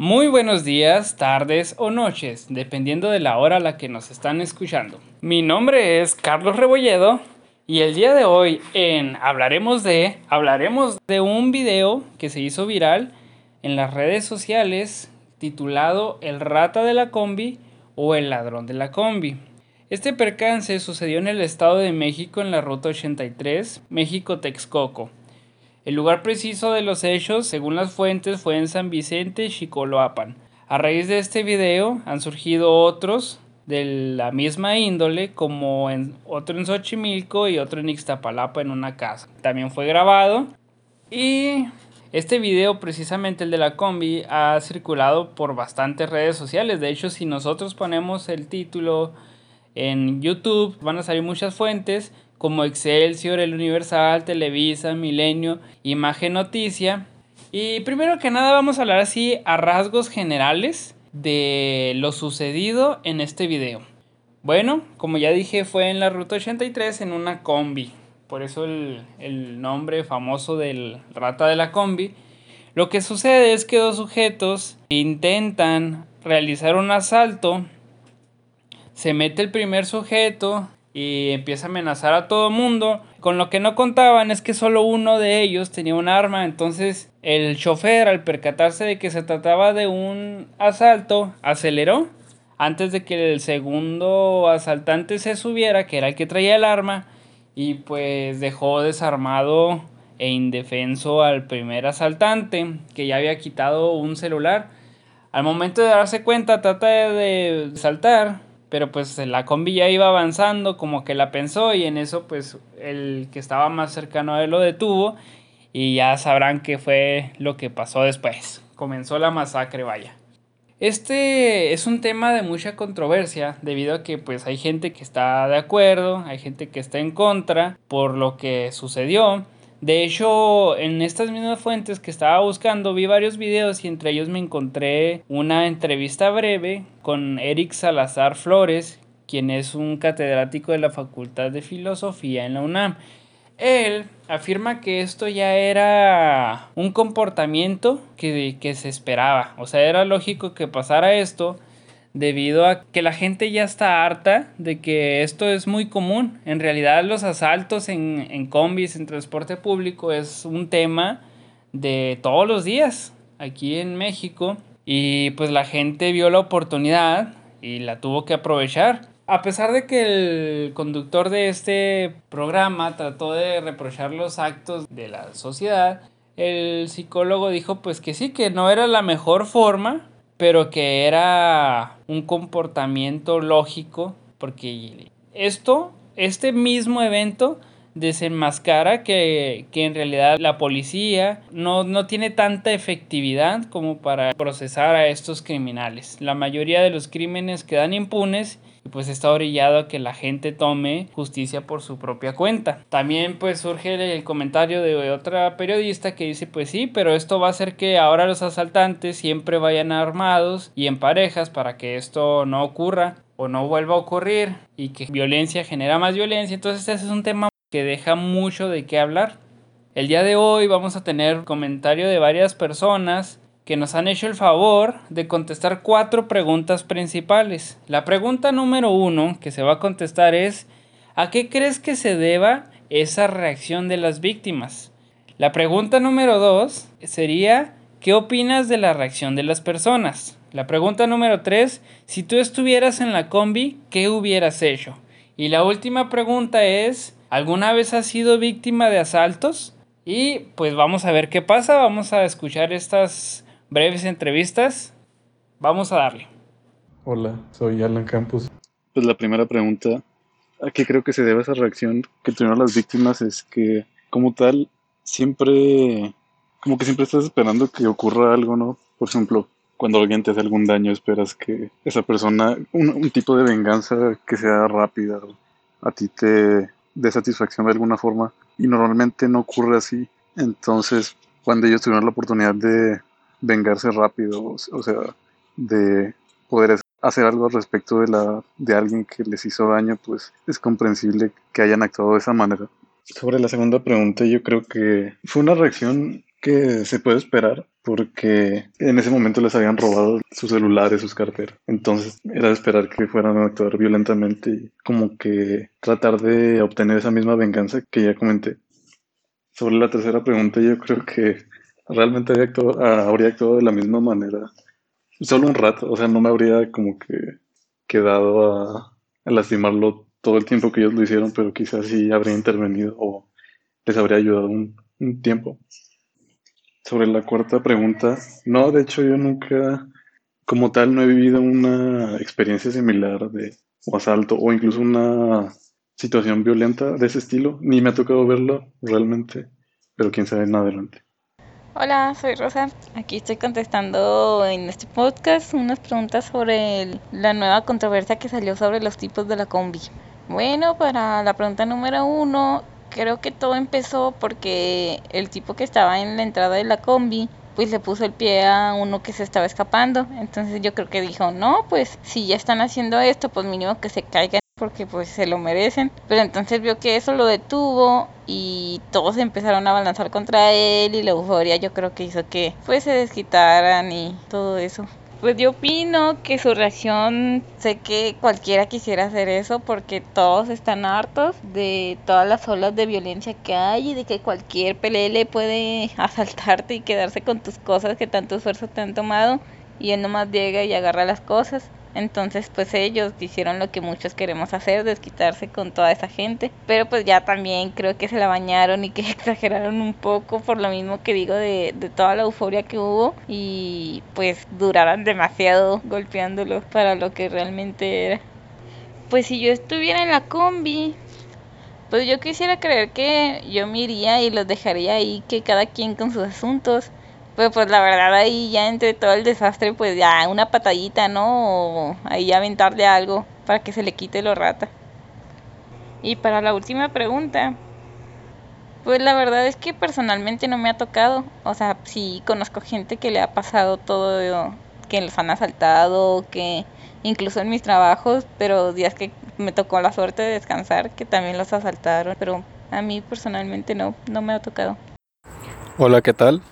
Muy buenos días, tardes o noches, dependiendo de la hora a la que nos están escuchando. Mi nombre es Carlos Rebolledo y el día de hoy en Hablaremos de hablaremos de un video que se hizo viral en las redes sociales titulado El rata de la combi o El ladrón de la combi. Este percance sucedió en el Estado de México en la Ruta 83, México-Texcoco. El lugar preciso de los hechos, según las fuentes, fue en San Vicente, Chicoloapan. A raíz de este video han surgido otros de la misma índole, como en, otro en Xochimilco y otro en Ixtapalapa en una casa. También fue grabado y este video, precisamente el de la combi, ha circulado por bastantes redes sociales. De hecho, si nosotros ponemos el título en YouTube, van a salir muchas fuentes como Excelsior, El Universal, Televisa, Milenio, Imagen Noticia. Y primero que nada vamos a hablar así a rasgos generales de lo sucedido en este video. Bueno, como ya dije, fue en la Ruta 83 en una combi. Por eso el, el nombre famoso del rata de la combi. Lo que sucede es que dos sujetos intentan realizar un asalto. Se mete el primer sujeto, y empieza a amenazar a todo mundo. Con lo que no contaban es que solo uno de ellos tenía un arma, entonces el chofer al percatarse de que se trataba de un asalto, aceleró antes de que el segundo asaltante se subiera, que era el que traía el arma, y pues dejó desarmado e indefenso al primer asaltante, que ya había quitado un celular. Al momento de darse cuenta, trata de saltar, pero pues la combi ya iba avanzando, como que la pensó y en eso pues el que estaba más cercano a él lo detuvo y ya sabrán qué fue lo que pasó después. Comenzó la masacre, vaya. Este es un tema de mucha controversia debido a que pues hay gente que está de acuerdo, hay gente que está en contra por lo que sucedió. De hecho, en estas mismas fuentes que estaba buscando vi varios videos y entre ellos me encontré una entrevista breve con Eric Salazar Flores, quien es un catedrático de la Facultad de Filosofía en la UNAM. Él afirma que esto ya era un comportamiento que, que se esperaba, o sea, era lógico que pasara esto debido a que la gente ya está harta de que esto es muy común. En realidad los asaltos en, en combis, en transporte público es un tema de todos los días aquí en México y pues la gente vio la oportunidad y la tuvo que aprovechar. A pesar de que el conductor de este programa trató de reprochar los actos de la sociedad, el psicólogo dijo pues que sí, que no era la mejor forma, pero que era un comportamiento lógico, porque esto, este mismo evento desenmascara que, que en realidad la policía no, no tiene tanta efectividad como para procesar a estos criminales. La mayoría de los crímenes quedan impunes pues está orillado a que la gente tome justicia por su propia cuenta. También pues surge el comentario de otra periodista que dice pues sí, pero esto va a hacer que ahora los asaltantes siempre vayan armados y en parejas para que esto no ocurra o no vuelva a ocurrir y que violencia genera más violencia. Entonces ese es un tema que deja mucho de qué hablar. El día de hoy vamos a tener comentario de varias personas que nos han hecho el favor de contestar cuatro preguntas principales. La pregunta número uno que se va a contestar es ¿a qué crees que se deba esa reacción de las víctimas? La pregunta número dos sería ¿qué opinas de la reacción de las personas? La pregunta número tres, si tú estuvieras en la combi, ¿qué hubieras hecho? Y la última pregunta es, ¿alguna vez has sido víctima de asaltos? Y pues vamos a ver qué pasa, vamos a escuchar estas breves entrevistas. Vamos a darle. Hola, soy Alan Campos. Pues la primera pregunta, ¿a qué creo que se debe esa reacción que tuvieron las víctimas? Es que, como tal, siempre, como que siempre estás esperando que ocurra algo, ¿no? Por ejemplo, cuando alguien te hace algún daño, esperas que esa persona, un, un tipo de venganza que sea rápida, a ti te dé satisfacción de alguna forma, y normalmente no ocurre así. Entonces, cuando ellos tuvieron la oportunidad de vengarse rápido, o sea, de poder hacer algo al respecto de, la, de alguien que les hizo daño, pues es comprensible que hayan actuado de esa manera. Sobre la segunda pregunta, yo creo que fue una reacción que se puede esperar, porque en ese momento les habían robado sus celulares, sus carteras. Entonces era de esperar que fueran a actuar violentamente y como que tratar de obtener esa misma venganza que ya comenté. Sobre la tercera pregunta, yo creo que realmente habría actuado, ah, habría actuado de la misma manera. Solo un rato, o sea, no me habría como que quedado a, lastimarlo todo el tiempo que ellos lo hicieron, pero quizás sí habría intervenido o les habría ayudado un, un tiempo. Sobre la cuarta pregunta, no, de hecho yo nunca, como tal, no he vivido una experiencia similar de o asalto o incluso una situación violenta de ese estilo, ni me ha tocado verlo realmente, pero quién sabe en adelante. Hola, soy Rosa. Aquí estoy contestando en este podcast unas preguntas sobre la nueva controversia que salió sobre los tipos de la combi. Bueno, para la pregunta número uno, creo que todo empezó porque el tipo que estaba en la entrada de la combi pues le puso el pie a uno que se estaba escapando. Entonces yo creo que dijo, no, pues si ya están haciendo esto, pues mínimo que se caigan porque pues se lo merecen. Pero entonces vio que eso lo detuvo y todos empezaron a balanzar contra él y la euforia yo creo que hizo que pues se desquitaran y todo eso. Pues yo opino que su reacción, sé que cualquiera quisiera hacer eso porque todos están hartos de todas las olas de violencia que hay y de que cualquier pelele puede asaltarte y quedarse con tus cosas que tanto esfuerzo te han tomado y él nomás llega y agarra las cosas. Entonces, pues ellos hicieron lo que muchos queremos hacer, desquitarse con toda esa gente. Pero pues ya también creo que se la bañaron y que exageraron un poco por lo mismo que digo de, de toda la euforia que hubo. Y pues duraron demasiado golpeándolo para lo que realmente era. Pues si yo estuviera en la combi, pues yo quisiera creer que yo me iría y los dejaría ahí, que cada quien con sus asuntos. Pues, pues la verdad ahí ya entre todo el desastre, pues ya una patadita, ¿no? Ahí aventarle algo para que se le quite lo rata. Y para la última pregunta, pues la verdad es que personalmente no me ha tocado. O sea, sí conozco gente que le ha pasado todo, que los han asaltado, que incluso en mis trabajos, pero días que me tocó la suerte de descansar, que también los asaltaron. Pero a mí personalmente no, no me ha tocado. Hola, ¿qué tal?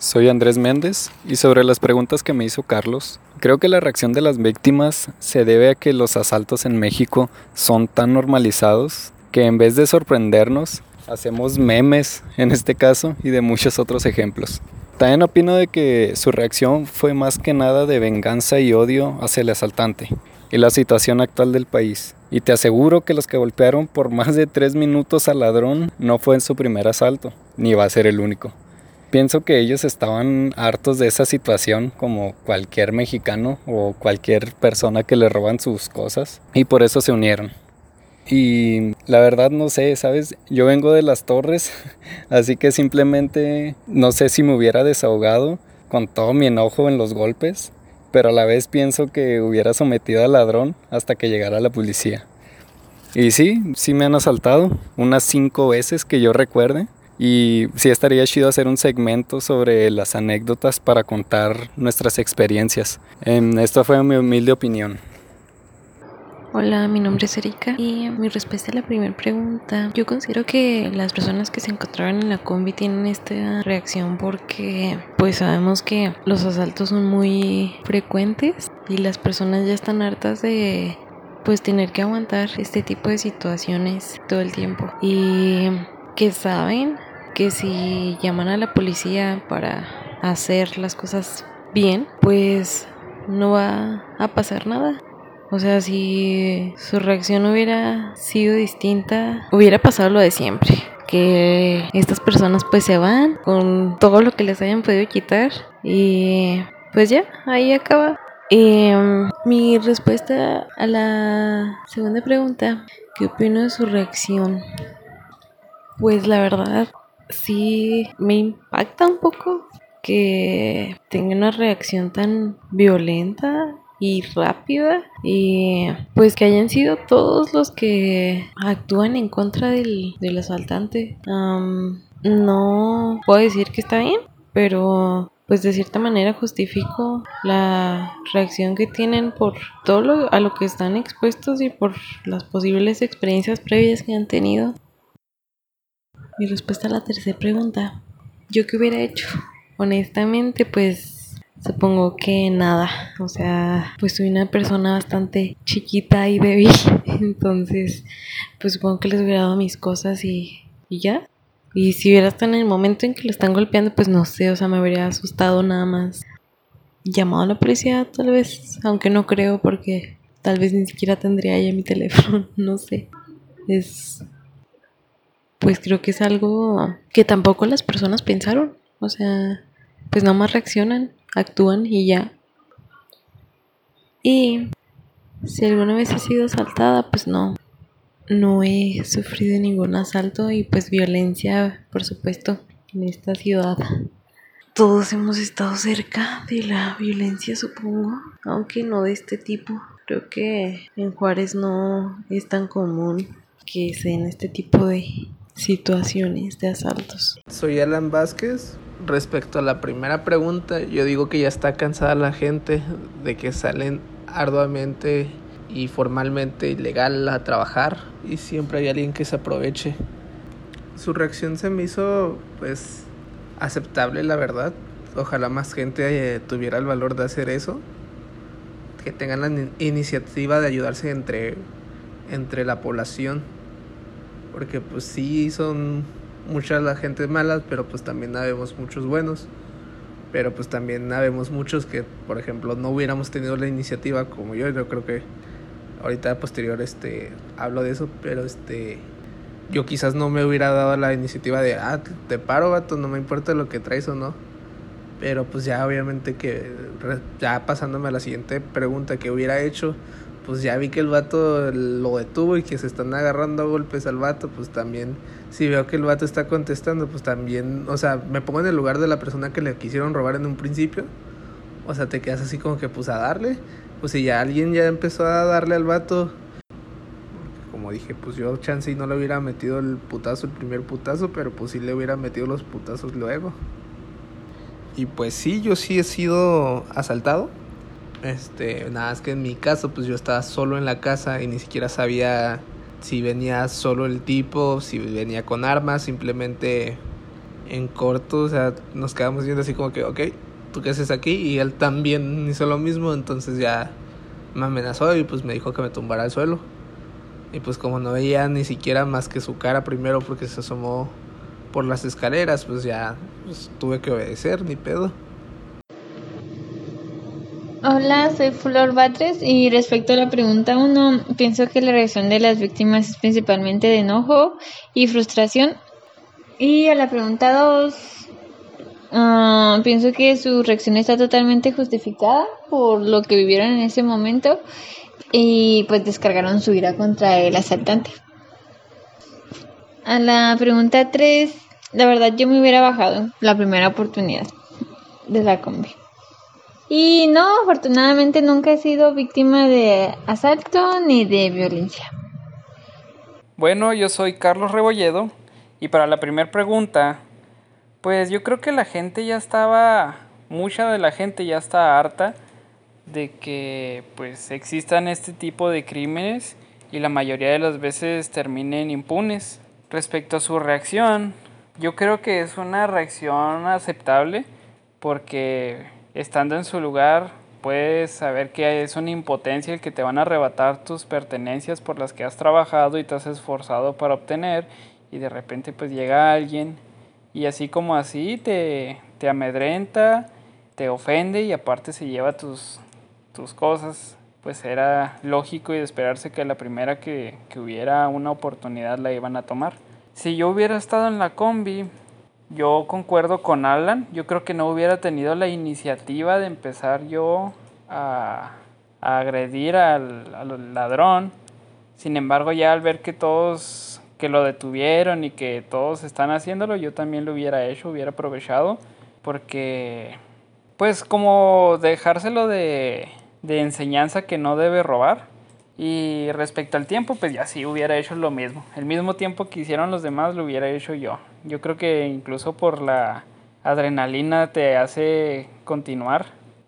Soy Andrés Méndez y sobre las preguntas que me hizo Carlos, creo que la reacción de las víctimas se debe a que los asaltos en México son tan normalizados que en vez de sorprendernos, hacemos memes en este caso y de muchos otros ejemplos. También opino de que su reacción fue más que nada de venganza y odio hacia el asaltante y la situación actual del país. Y te aseguro que los que golpearon por más de tres minutos al ladrón no fue en su primer asalto, ni va a ser el único. Pienso que ellos estaban hartos de esa situación como cualquier mexicano o cualquier persona que le roban sus cosas y por eso se unieron. Y la verdad no sé, ¿sabes? Yo vengo de las torres, así que simplemente no sé si me hubiera desahogado con todo mi enojo en los golpes, pero a la vez pienso que hubiera sometido al ladrón hasta que llegara la policía. Y sí, sí me han asaltado, unas cinco veces que yo recuerde. Y sí estaría chido hacer un segmento sobre las anécdotas para contar nuestras experiencias. Em, esta fue mi humilde opinión. Hola, mi nombre es Erika y mi respuesta a la primera pregunta, yo considero que las personas que se encontraban en la combi tienen esta reacción porque pues sabemos que los asaltos son muy frecuentes y las personas ya están hartas de pues tener que aguantar este tipo de situaciones todo el tiempo y que saben que si llaman a la policía para hacer las cosas bien, pues no va a pasar nada. O sea, si su reacción hubiera sido distinta, hubiera pasado lo de siempre. Que estas personas pues se van con todo lo que les hayan podido quitar y pues ya, ahí acaba. Um, mi respuesta a la segunda pregunta, ¿qué opino de su reacción? Pues la verdad, sí me impacta un poco que tenga una reacción tan violenta y rápida y pues que hayan sido todos los que actúan en contra del, del asaltante. Um, no puedo decir que está bien, pero pues de cierta manera justifico la reacción que tienen por todo lo, a lo que están expuestos y por las posibles experiencias previas que han tenido. Mi respuesta a la tercera pregunta, ¿yo qué hubiera hecho? honestamente, pues supongo que nada. O sea, pues soy una persona bastante chiquita y débil. Entonces, pues supongo que les hubiera dado mis cosas y, y ya. Y si hubiera estado en el momento en que lo están golpeando, pues no sé, o sea, me habría asustado nada más. Llamado a la policía, tal vez, aunque no creo porque tal vez ni siquiera tendría ya mi teléfono, no sé. Es pues creo que es algo que tampoco las personas pensaron. O sea, pues nada más reaccionan, actúan y ya. Y si alguna vez he sido asaltada, pues no. No he sufrido ningún asalto y pues violencia, por supuesto, en esta ciudad. Todos hemos estado cerca de la violencia, supongo, aunque no de este tipo. Creo que en Juárez no es tan común que se den este tipo de situaciones de asaltos. Soy Alan Vázquez. Respecto a la primera pregunta, yo digo que ya está cansada la gente de que salen arduamente y formalmente ilegal a trabajar y siempre hay alguien que se aproveche. Su reacción se me hizo pues aceptable la verdad. Ojalá más gente eh, tuviera el valor de hacer eso. Que tengan la iniciativa de ayudarse entre, entre la población porque pues sí son muchas la gente malas, pero pues también habemos muchos buenos. Pero pues también habemos muchos que, por ejemplo, no hubiéramos tenido la iniciativa como yo. Yo creo que ahorita posterior este hablo de eso, pero este yo quizás no me hubiera dado la iniciativa de, ah, te paro, vato, no me importa lo que traes o no. Pero pues ya obviamente que, ya pasándome a la siguiente pregunta que hubiera hecho, pues ya vi que el vato lo detuvo y que se están agarrando a golpes al vato, pues también, si veo que el vato está contestando, pues también, o sea, me pongo en el lugar de la persona que le quisieron robar en un principio, o sea, te quedas así como que pues a darle, pues si ya alguien ya empezó a darle al vato, como dije, pues yo chance no le hubiera metido el putazo, el primer putazo, pero pues sí le hubiera metido los putazos luego. Y pues sí, yo sí he sido asaltado este, nada, es que en mi caso, pues yo estaba solo en la casa y ni siquiera sabía si venía solo el tipo, si venía con armas, simplemente en corto, o sea, nos quedamos viendo así como que, ok, ¿tú qué haces aquí? Y él también hizo lo mismo, entonces ya me amenazó y pues me dijo que me tumbara al suelo. Y pues como no veía ni siquiera más que su cara primero porque se asomó por las escaleras, pues ya pues, tuve que obedecer, ni pedo. Hola, soy Flor Batres y respecto a la pregunta 1, pienso que la reacción de las víctimas es principalmente de enojo y frustración. Y a la pregunta 2, ah, pienso que su reacción está totalmente justificada por lo que vivieron en ese momento y pues descargaron su ira contra el asaltante. A la pregunta 3, la verdad yo me hubiera bajado la primera oportunidad de la combi. Y no, afortunadamente nunca he sido víctima de asalto ni de violencia. Bueno, yo soy Carlos Rebolledo y para la primera pregunta, pues yo creo que la gente ya estaba, mucha de la gente ya está harta de que pues existan este tipo de crímenes y la mayoría de las veces terminen impunes. Respecto a su reacción, yo creo que es una reacción aceptable porque estando en su lugar, puedes saber que es una impotencia el que te van a arrebatar tus pertenencias por las que has trabajado y te has esforzado para obtener y de repente pues llega alguien y así como así te, te amedrenta, te ofende y aparte se lleva tus, tus cosas. Pues era lógico y de esperarse que la primera que, que hubiera una oportunidad la iban a tomar. Si yo hubiera estado en la combi, yo concuerdo con Alan, yo creo que no hubiera tenido la iniciativa de empezar yo a, agredir al, al, ladrón. Sin embargo, ya al ver que todos, que lo detuvieron y que todos están haciéndolo, yo también lo hubiera hecho, hubiera aprovechado, porque pues como dejárselo de, de enseñanza que no debe robar. Y respecto al tiempo, pues ya sí hubiera hecho lo mismo. El mismo tiempo que hicieron los demás lo hubiera hecho yo. Yo creo que incluso por la adrenalina te hace continuar.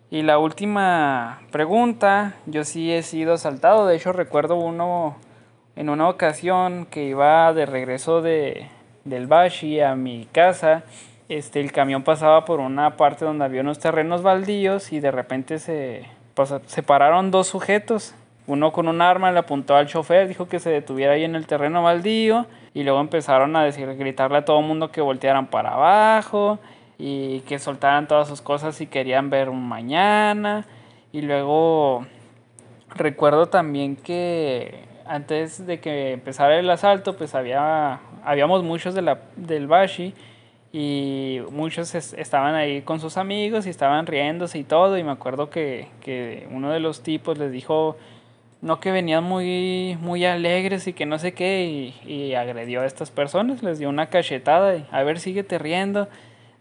Y la última pregunta, yo sí he sido asaltado. De hecho recuerdo uno en una ocasión que iba de regreso de, del Bashi a mi casa este, el camión pasaba por una parte donde había unos terrenos baldíos y de repente se, pues, se pararon dos sujetos. Uno con un arma le apuntó al chofer, dijo que se detuviera ahí en el terreno baldío y luego empezaron a decir, gritarle a todo el mundo que voltearan para abajo y que soltaran todas sus cosas si querían ver un mañana. Y luego recuerdo también que antes de que empezara el asalto, pues había, habíamos muchos de la, del Bashi y muchos estaban ahí con sus amigos y estaban riéndose y todo. Y me acuerdo que, que uno de los tipos les dijo, no que venían muy, muy alegres y que no sé qué, y, agredió a estas personas, les dio una cachetada y a ver, síguete riendo.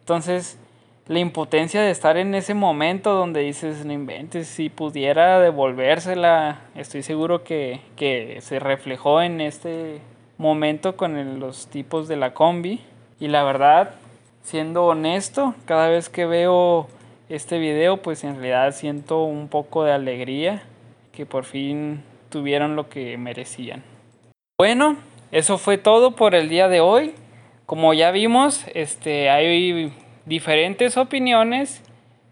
Entonces, la impotencia de estar en ese momento donde dices, no inventes, si pudiera devolvérsela, estoy seguro que, que se reflejó en este momento con los tipos de la combi. Y la verdad, siendo honesto, cada vez que veo este video, pues en realidad siento un poco de alegría que por fin tuvieron lo que merecían. Bueno, eso fue todo por el día de hoy. Como ya vimos, este, hay diferentes opiniones,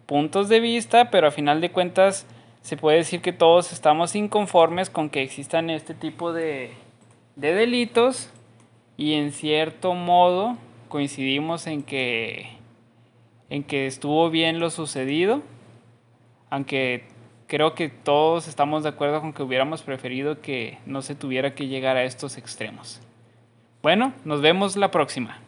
puntos de vista, pero a final de cuentas se puede decir que todos estamos inconformes con que existan este tipo de, de delitos y en cierto modo coincidimos en que en que estuvo bien lo sucedido, aunque creo que todos estamos de acuerdo con que hubiéramos preferido que no se tuviera que llegar a estos extremos. Bueno, nos vemos la próxima.